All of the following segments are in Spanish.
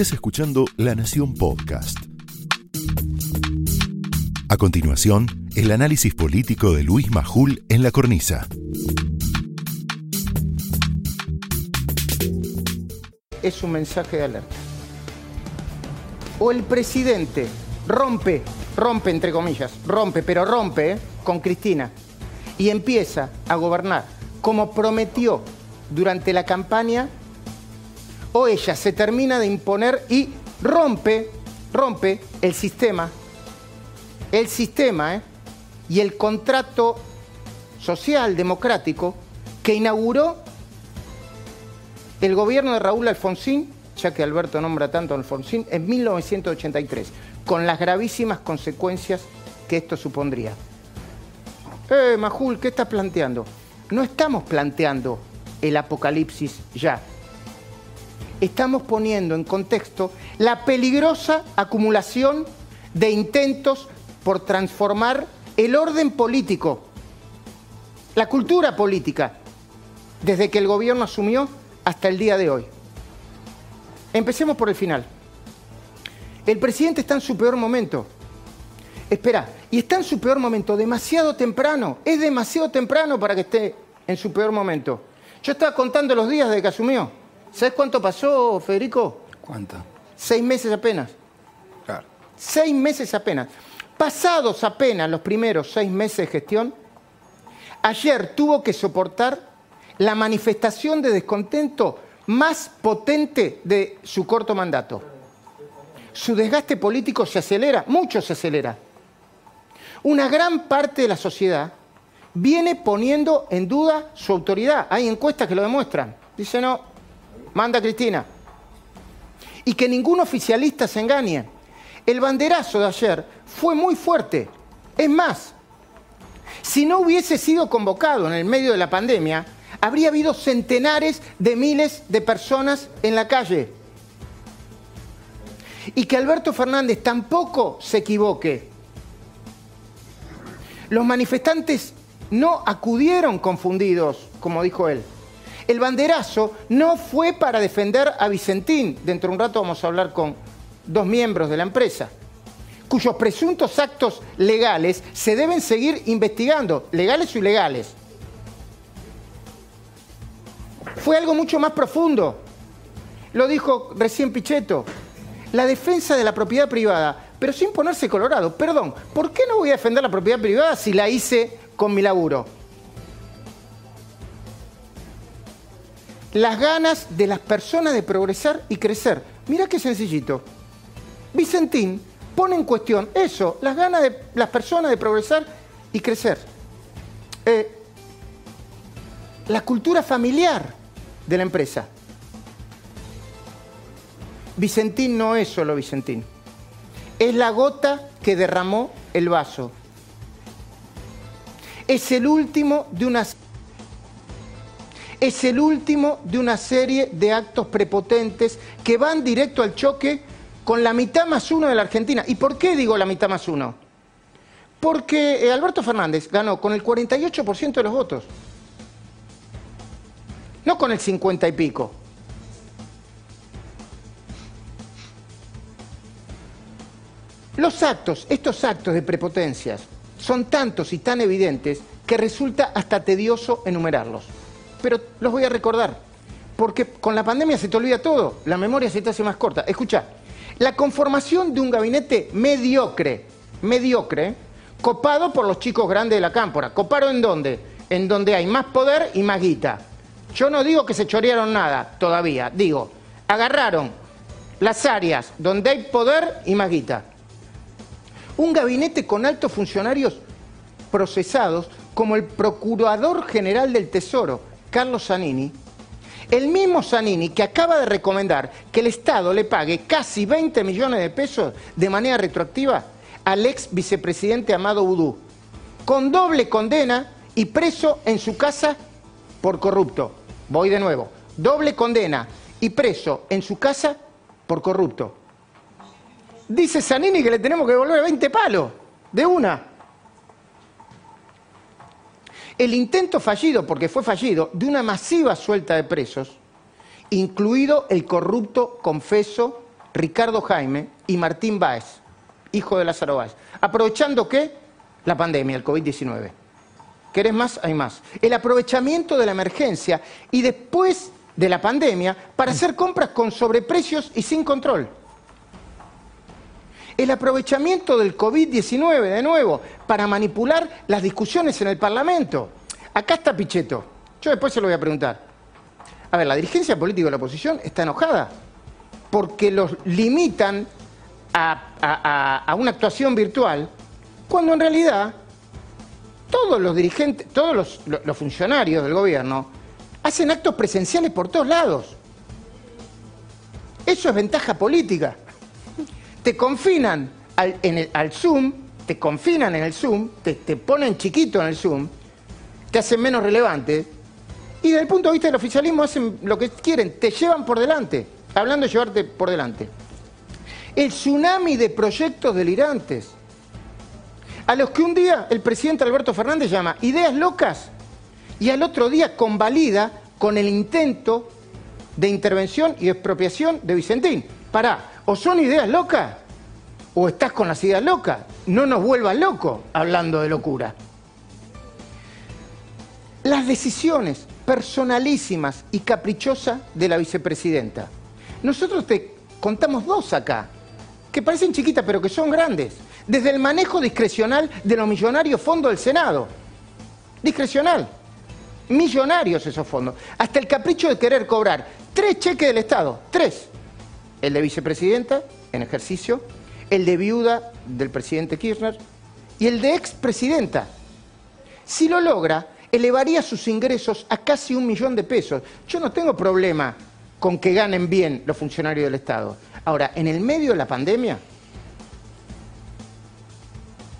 Estás escuchando La Nación Podcast. A continuación, el análisis político de Luis Majul en la cornisa. Es un mensaje de alerta. O el presidente rompe, rompe entre comillas, rompe, pero rompe ¿eh? con Cristina y empieza a gobernar como prometió durante la campaña, o ella se termina de imponer y rompe, rompe el sistema, el sistema ¿eh? y el contrato social democrático que inauguró el gobierno de Raúl Alfonsín, ya que Alberto nombra tanto Alfonsín, en 1983, con las gravísimas consecuencias que esto supondría. Eh, Majul, ¿qué estás planteando? No estamos planteando el apocalipsis ya. Estamos poniendo en contexto la peligrosa acumulación de intentos por transformar el orden político, la cultura política, desde que el gobierno asumió hasta el día de hoy. Empecemos por el final. El presidente está en su peor momento. Espera, y está en su peor momento demasiado temprano. Es demasiado temprano para que esté en su peor momento. Yo estaba contando los días de que asumió. ¿Sabes cuánto pasó, Federico? ¿Cuánto? Seis meses apenas. Claro. Seis meses apenas. Pasados apenas los primeros seis meses de gestión, ayer tuvo que soportar la manifestación de descontento más potente de su corto mandato. Su desgaste político se acelera, mucho se acelera. Una gran parte de la sociedad viene poniendo en duda su autoridad. Hay encuestas que lo demuestran. Dice, no, manda Cristina. Y que ningún oficialista se engañe. El banderazo de ayer fue muy fuerte. Es más, si no hubiese sido convocado en el medio de la pandemia, habría habido centenares de miles de personas en la calle. Y que Alberto Fernández tampoco se equivoque. Los manifestantes no acudieron confundidos, como dijo él. El banderazo no fue para defender a Vicentín. Dentro de un rato vamos a hablar con dos miembros de la empresa, cuyos presuntos actos legales se deben seguir investigando, legales o ilegales. Fue algo mucho más profundo. Lo dijo recién Pichetto. La defensa de la propiedad privada, pero sin ponerse colorado. Perdón, ¿por qué no voy a defender la propiedad privada si la hice con mi laburo? Las ganas de las personas de progresar y crecer. Mira qué sencillito. Vicentín pone en cuestión eso, las ganas de las personas de progresar y crecer. Eh, la cultura familiar de la empresa. Vicentín no es solo Vicentín. Es la gota que derramó el vaso. Es el último de una es el último de una serie de actos prepotentes que van directo al choque con la mitad más uno de la Argentina. ¿Y por qué digo la mitad más uno? Porque eh, Alberto Fernández ganó con el 48% de los votos, no con el 50 y pico. Los actos, estos actos de prepotencias, son tantos y tan evidentes que resulta hasta tedioso enumerarlos. Pero los voy a recordar, porque con la pandemia se te olvida todo, la memoria se te hace más corta. Escucha, la conformación de un gabinete mediocre, mediocre, copado por los chicos grandes de la cámpora. ¿Coparo en dónde? En donde hay más poder y más guita. Yo no digo que se chorearon nada todavía, digo, agarraron las áreas donde hay poder y más guita un gabinete con altos funcionarios procesados, como el Procurador General del Tesoro, Carlos Zanini, el mismo Zanini que acaba de recomendar que el Estado le pague casi 20 millones de pesos de manera retroactiva al ex vicepresidente Amado Udú, con doble condena y preso en su casa por corrupto. Voy de nuevo, doble condena y preso en su casa por corrupto. Dice Zanini que le tenemos que devolver 20 palos, de una. El intento fallido, porque fue fallido, de una masiva suelta de presos, incluido el corrupto confeso Ricardo Jaime y Martín Báez, hijo de Lázaro Báez. ¿Aprovechando qué? La pandemia, el COVID-19. ¿Querés más? Hay más. El aprovechamiento de la emergencia y después de la pandemia para hacer compras con sobreprecios y sin control. El aprovechamiento del COVID-19, de nuevo, para manipular las discusiones en el Parlamento. Acá está Pichetto. Yo después se lo voy a preguntar. A ver, la dirigencia política de la oposición está enojada porque los limitan a, una actuación virtual, cuando en realidad todos los dirigentes, todos los, funcionarios del gobierno hacen actos presenciales por todos lados. Eso es ventaja política. Te confinan al, en al Zoom, te confinan en el Zoom, te, te ponen chiquito en el Zoom, te hacen menos relevante y desde el punto de vista del oficialismo hacen lo que quieren, te llevan por delante, hablando de llevarte por delante. El tsunami de proyectos delirantes, a los que un día el presidente Alberto Fernández llama ideas locas y al otro día convalida con el intento de intervención y expropiación de Vicentín. Pará, o son ideas locas o estás con las ideas locas. No nos vuelvas locos hablando de locura. Las decisiones personalísimas y caprichosas de la vicepresidenta. Nosotros te contamos dos acá, que parecen chiquitas pero que son grandes. Desde el manejo discrecional de los millonarios fondos del Senado. Discrecional. Millonarios esos fondos. Hasta el capricho de querer cobrar tres cheques del Estado. Tres. El de vicepresidenta en ejercicio, el de viuda del presidente Kirchner y el de expresidenta. Si lo logra, elevaría sus ingresos a casi un millón de pesos. Yo no tengo problema con que ganen bien los funcionarios del Estado. Ahora, en el medio de la pandemia,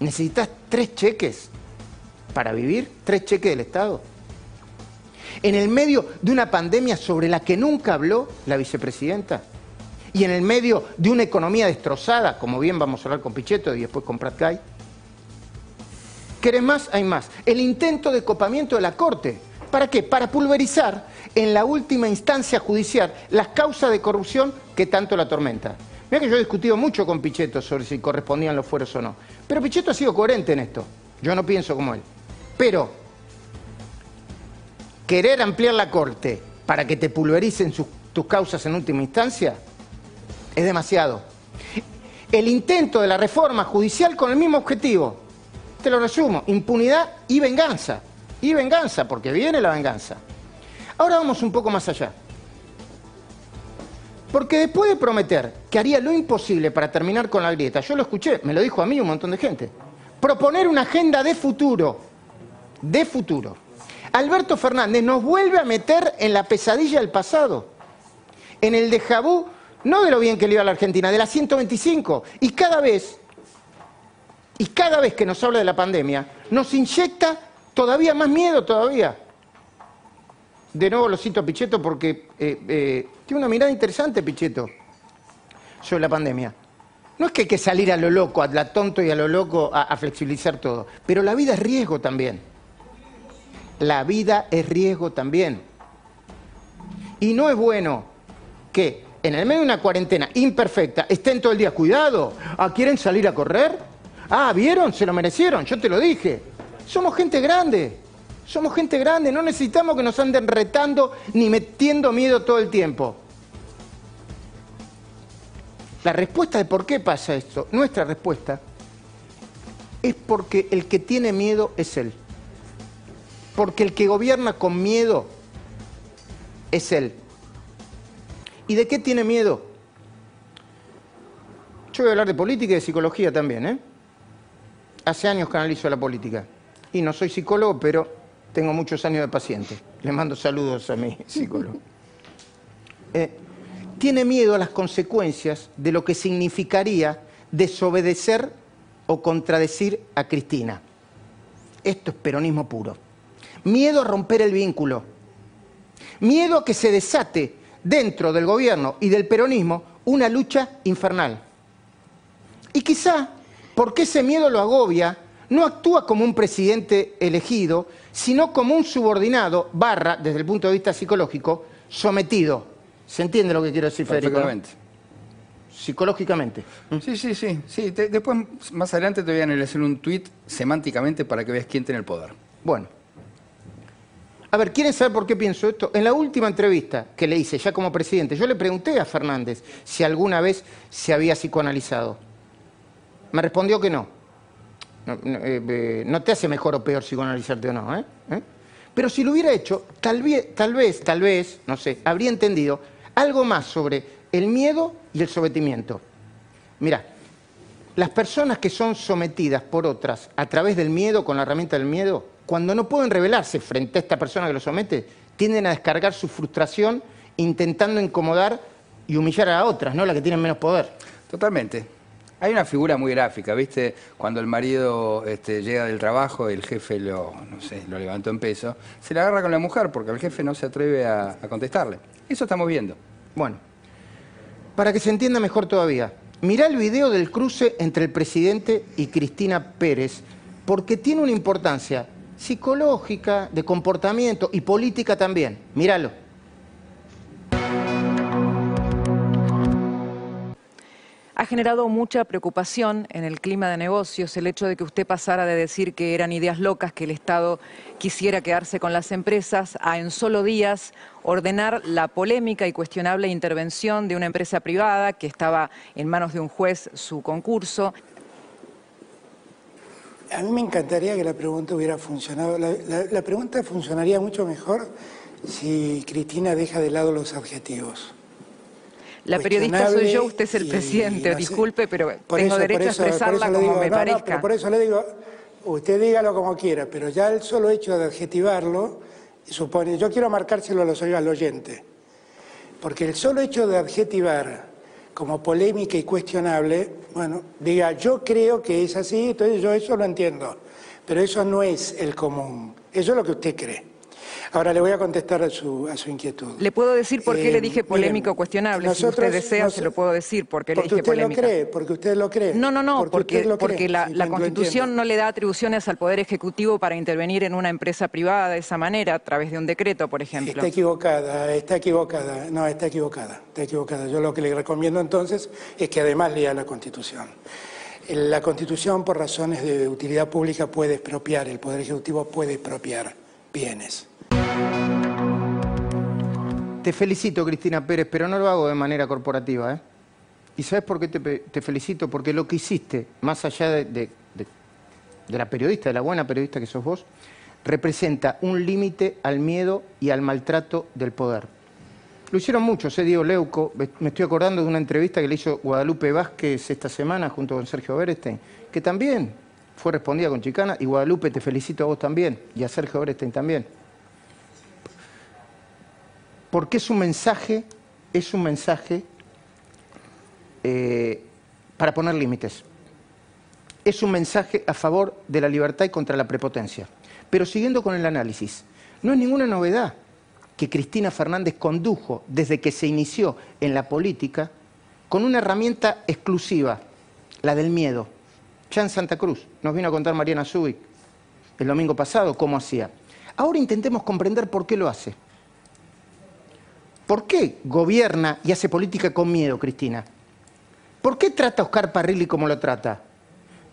necesitas tres cheques para vivir, tres cheques del Estado. En el medio de una pandemia sobre la que nunca habló la vicepresidenta. Y en el medio de una economía destrozada, como bien vamos a hablar con Pichetto y después con Pratcay, ¿Querés más? Hay más. El intento de copamiento de la Corte. ¿Para qué? Para pulverizar en la última instancia judicial las causas de corrupción que tanto la atormentan. Mira que yo he discutido mucho con Pichetto sobre si correspondían los fueros o no. Pero Pichetto ha sido coherente en esto. Yo no pienso como él. Pero querer ampliar la Corte para que te pulvericen tus causas en última instancia es demasiado. El intento de la reforma judicial con el mismo objetivo, te lo resumo, impunidad y venganza. Y venganza, porque viene la venganza. Ahora vamos un poco más allá. Porque después de prometer que haría lo imposible para terminar con la grieta, yo lo escuché, me lo dijo a mí un montón de gente, proponer una agenda de futuro, de futuro. Alberto Fernández nos vuelve a meter en la pesadilla del pasado, en el Jabú, no de lo bien que le iba a la Argentina, de la 125. Y cada vez y cada vez que nos habla de la pandemia, nos inyecta todavía más miedo todavía. De nuevo lo cito a Pichetto porque eh, eh, tiene una mirada interesante Pichetto sobre la pandemia. No es que hay que salir a lo loco, a la tonto y a lo loco a flexibilizar todo, pero la vida es riesgo también. La vida es riesgo también. Y no es bueno que en el medio de una cuarentena imperfecta estén todo el día, cuidado, ¿ah, ¿quieren salir a correr? Ah, ¿vieron? Se lo merecieron, yo te lo dije. Somos gente grande, somos gente grande, no necesitamos que nos anden retando ni metiendo miedo todo el tiempo. La respuesta de por qué pasa esto, nuestra respuesta, es porque el que tiene miedo es él. Porque el que gobierna con miedo es él. ¿Y de qué tiene miedo? Yo voy a hablar de política y de psicología también, ¿eh? hace años que analizo la política. Y no soy psicólogo, pero tengo muchos años de paciente. Le mando saludos a mi psicólogo. Eh, tiene miedo a las consecuencias de lo que significaría desobedecer o contradecir a Cristina. Esto es peronismo puro. Miedo a romper el vínculo. Miedo a que se desate dentro del gobierno y del peronismo una lucha infernal. Y quizá porque ese miedo lo agobia, no actúa como un presidente elegido, sino como un subordinado, barra, desde el punto de vista psicológico, sometido. ¿Se entiende lo que quiero decir, Federico? psicológicamente. Sí, sí, sí. sí. después, más adelante, te voy a hacer un tuit semánticamente para que veas quién tiene el poder. Bueno. A ver, ¿quieren saber por qué pienso esto? En la última entrevista que le hice, ya como presidente, yo le pregunté a Fernández si alguna vez se había psicoanalizado. Me respondió que no. No, eh, eh, te hace mejor o peor psicoanalizarte o no, ¿eh? ¿eh? Pero si lo hubiera hecho, tal vez, tal vez, tal vez, no sé, habría entendido algo más sobre el miedo y el sometimiento. Mira, las personas que son sometidas por otras a través del miedo, con la herramienta del miedo, cuando no pueden rebelarse frente a esta persona que lo somete, tienden a descargar su frustración intentando incomodar y humillar a otras, ¿no? Las que tienen menos poder. Totalmente. Hay una figura muy gráfica, ¿viste? Cuando el marido este, llega del trabajo, el jefe lo, no sé, lo levantó en peso, se le agarra con la mujer porque el jefe no se atreve a contestarle. Eso estamos viendo. Bueno, para que se entienda mejor todavía, mirá el video del cruce entre el presidente y Cristina Pérez, porque tiene una importancia psicológica, de comportamiento y política también. Míralo. Ha generado mucha preocupación en el clima de negocios el hecho de que usted pasara de decir que eran ideas locas, que el Estado quisiera quedarse con las empresas, a en solo días ordenar la polémica y cuestionable intervención de una empresa privada que estaba en manos de un juez su concurso. A mí me encantaría que la pregunta hubiera funcionado. La, la pregunta funcionaría mucho mejor si Cristina deja de lado los adjetivos. La periodista soy yo, usted es el presidente, disculpe, pero tengo derecho a expresarla como me parezca. por eso le digo, usted dígalo como quiera, pero ya el solo hecho de adjetivarlo supone, yo quiero marcárselo a los, al oyente, porque el solo hecho de adjetivar como polémica y cuestionable, bueno, diga, yo creo que es así, entonces yo eso lo entiendo, pero eso no es el común, eso es lo que usted cree. Ahora le voy a contestar a su, a su inquietud. Le puedo decir por qué le dije polémico cuestionable. si usted desea, se lo puedo decir por qué le dije polémica. Lo cree, porque usted lo cree. No, no, no, porque, porque, la, Constitución no le da atribuciones al Poder Ejecutivo para intervenir en una empresa privada de esa manera, a través de un decreto, por ejemplo. Está equivocada, está equivocada. No, está equivocada, está equivocada. Yo lo que le recomiendo entonces es que además lea la Constitución. La Constitución, por razones de utilidad pública, puede expropiar, el Poder Ejecutivo puede expropiar bienes. Te felicito, Cristina Pérez, pero no lo hago de manera corporativa. ¿eh? ¿Y sabes por qué te, felicito? Porque lo que hiciste, más allá de, de, la periodista, de la buena periodista que sos vos, representa un límite al miedo y al maltrato del poder. Lo hicieron muchos, ¿eh? Diego Leuco. Me estoy acordando de una entrevista que le hizo Guadalupe Vázquez esta semana junto con Sergio Berestein, que también fue respondida con chicana. Y Guadalupe, te felicito a vos también, y a Sergio Berestein también porque es un mensaje, es un mensaje eh, para poner límites. Es un mensaje a favor de la libertad y contra la prepotencia. Pero siguiendo con el análisis, no es ninguna novedad que Cristina Fernández condujo desde que se inició en la política con una herramienta exclusiva, la del miedo. Ya en Santa Cruz nos vino a contar Mariana Zubik el domingo pasado cómo hacía. Ahora intentemos comprender por qué lo hace. ¿Por qué gobierna y hace política con miedo, Cristina? ¿Por qué trata a Oscar Parrilli como lo trata?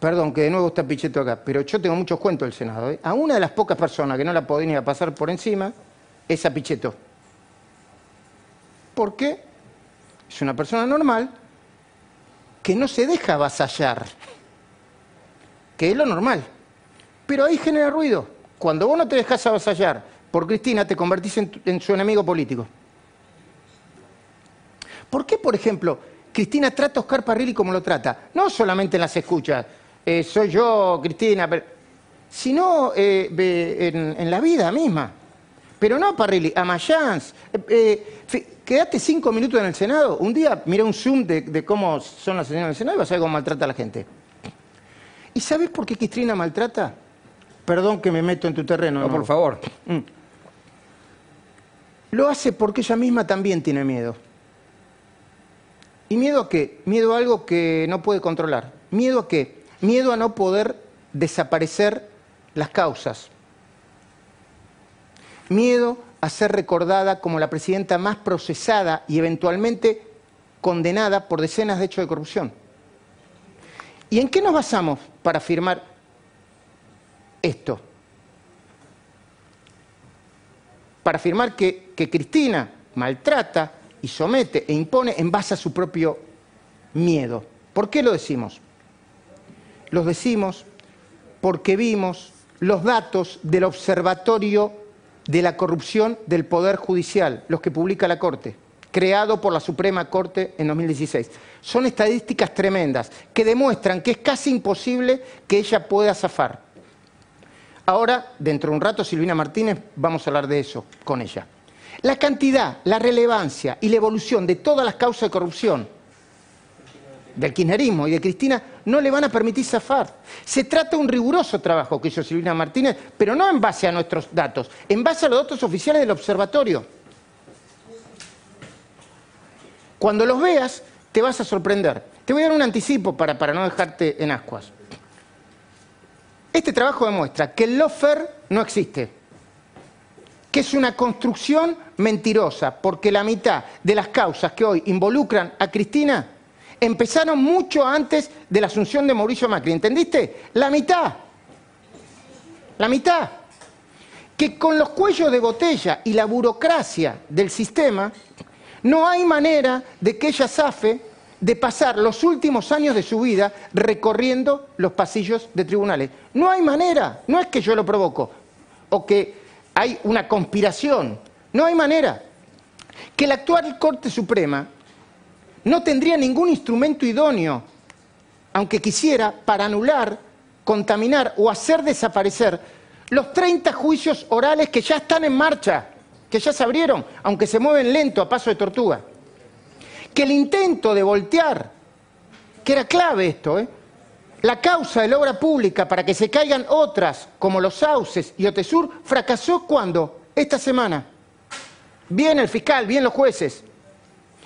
Perdón, que de nuevo está Pichetto acá, pero yo tengo muchos cuentos del Senado. ¿eh? A una de las pocas personas que no la podía pasar por encima es a Pichetto. ¿Por qué? Es una persona normal que no se deja avasallar, que es lo normal. Pero ahí genera ruido. Cuando vos no te dejas avasallar por Cristina, te convertís en su enemigo político. ¿Por qué, por ejemplo, Cristina trata a Oscar Parrilli como lo trata? No solamente en las escuchas, eh, soy yo, Cristina, sino eh, en, la vida misma. Pero no Parrilli, a Mayans. Eh, quédate cinco minutos en el Senado. Un día mira un zoom de, cómo son las señoras del Senado y vas a ver cómo maltrata a la gente. ¿Y sabes por qué Cristina maltrata? Perdón que me meto en tu terreno. No, por favor. Mm. Lo hace porque ella misma también tiene miedo. ¿Y miedo a qué? Miedo a algo que no puede controlar. ¿Miedo a qué? Miedo a no poder desaparecer las causas. Miedo a ser recordada como la presidenta más procesada y eventualmente condenada por decenas de hechos de corrupción. ¿Y en qué nos basamos para afirmar esto? Para afirmar que, que Cristina maltrata y somete e impone en base a su propio miedo. ¿Por qué lo decimos? Los decimos porque vimos los datos del Observatorio de la Corrupción del Poder Judicial, los que publica la Corte, creado por la Suprema Corte en 2016. Son estadísticas tremendas que demuestran que es casi imposible que ella pueda zafar. Ahora, dentro de un rato, Silvina Martínez, vamos a hablar de eso con ella. La cantidad, la relevancia y la evolución de todas las causas de corrupción del kirchnerismo y de Cristina no le van a permitir zafar. Se trata de un riguroso trabajo que hizo Silvina Martínez, pero no en base a nuestros datos, en base a los datos oficiales del observatorio. Cuando los veas, te vas a sorprender. Te voy a dar un anticipo para, para no dejarte en ascuas. Este trabajo demuestra que el lofer no existe, que es una construcción mentirosa, porque la mitad de las causas que hoy involucran a Cristina empezaron mucho antes de la asunción de Mauricio Macri. ¿Entendiste? La mitad. La mitad. Que con los cuellos de botella y la burocracia del sistema, no hay manera de que ella zafe de pasar los últimos años de su vida recorriendo los pasillos de tribunales. No hay manera, no es que yo lo provoco o que hay una conspiración, no hay manera. Que la actual Corte Suprema no tendría ningún instrumento idóneo, aunque quisiera, para anular, contaminar o hacer desaparecer los 30 juicios orales que ya están en marcha, que ya se abrieron, aunque se mueven lento a paso de tortuga. Que el intento de voltear, que era clave esto, ¿eh? La causa de la obra pública para que se caigan otras, como los Sauces y Otesur, fracasó cuando? Esta semana. Bien el fiscal, bien los jueces.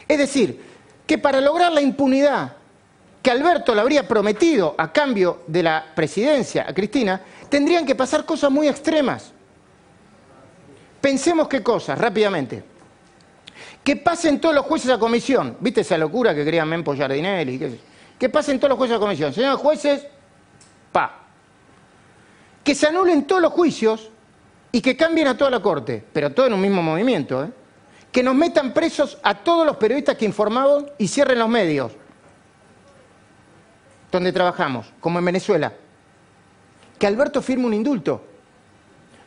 Es decir, que para lograr la impunidad que Alberto le habría prometido a cambio de la presidencia a Cristina, tendrían que pasar cosas muy extremas. Pensemos qué cosas, rápidamente. Que pasen todos los jueces a comisión. ¿Viste esa locura que quería Mempo Giardinelli? ¿Qué que pasen todos los jueces a comisión. Señores jueces, pa. Que se anulen todos los juicios y que cambien a toda la corte, pero todo en un mismo movimiento. ¿eh? que nos metan presos a todos los periodistas que informaban y cierren los medios donde trabajamos, como en Venezuela. Que Alberto firme un indulto.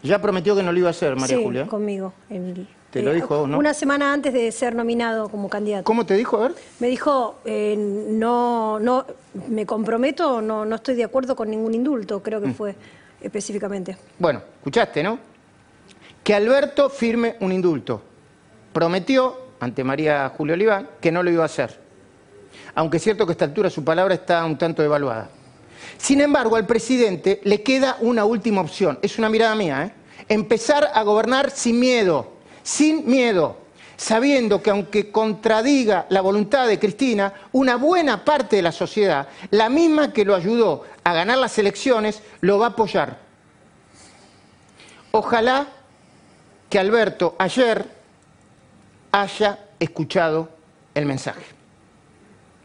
Ya prometió que no lo iba a hacer, María sí, Julia. conmigo. Te lo eh, dijo, ¿no? Una semana antes de ser nominado como candidato. ¿Cómo te dijo? A ver. Me dijo, eh, no, no, me comprometo, no, no estoy de acuerdo con ningún indulto, creo que mm. fue específicamente. Bueno, escuchaste, ¿no? Que Alberto firme un indulto prometió ante María Julio Oliván que no lo iba a hacer. Aunque es cierto que a esta altura su palabra está un tanto devaluada. Sin embargo, al presidente le queda una última opción. Es una mirada mía, ¿eh? Empezar a gobernar sin miedo, sin miedo, sabiendo que aunque contradiga la voluntad de Cristina, una buena parte de la sociedad, la misma que lo ayudó a ganar las elecciones, lo va a apoyar. Ojalá que Alberto ayer haya escuchado el mensaje.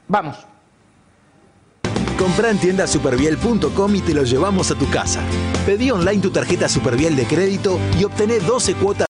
Vamos. Compra en tiendasuperviel.com y te lo llevamos a tu casa. Pedí online tu tarjeta Superviel de crédito y obtené 12 cuotas.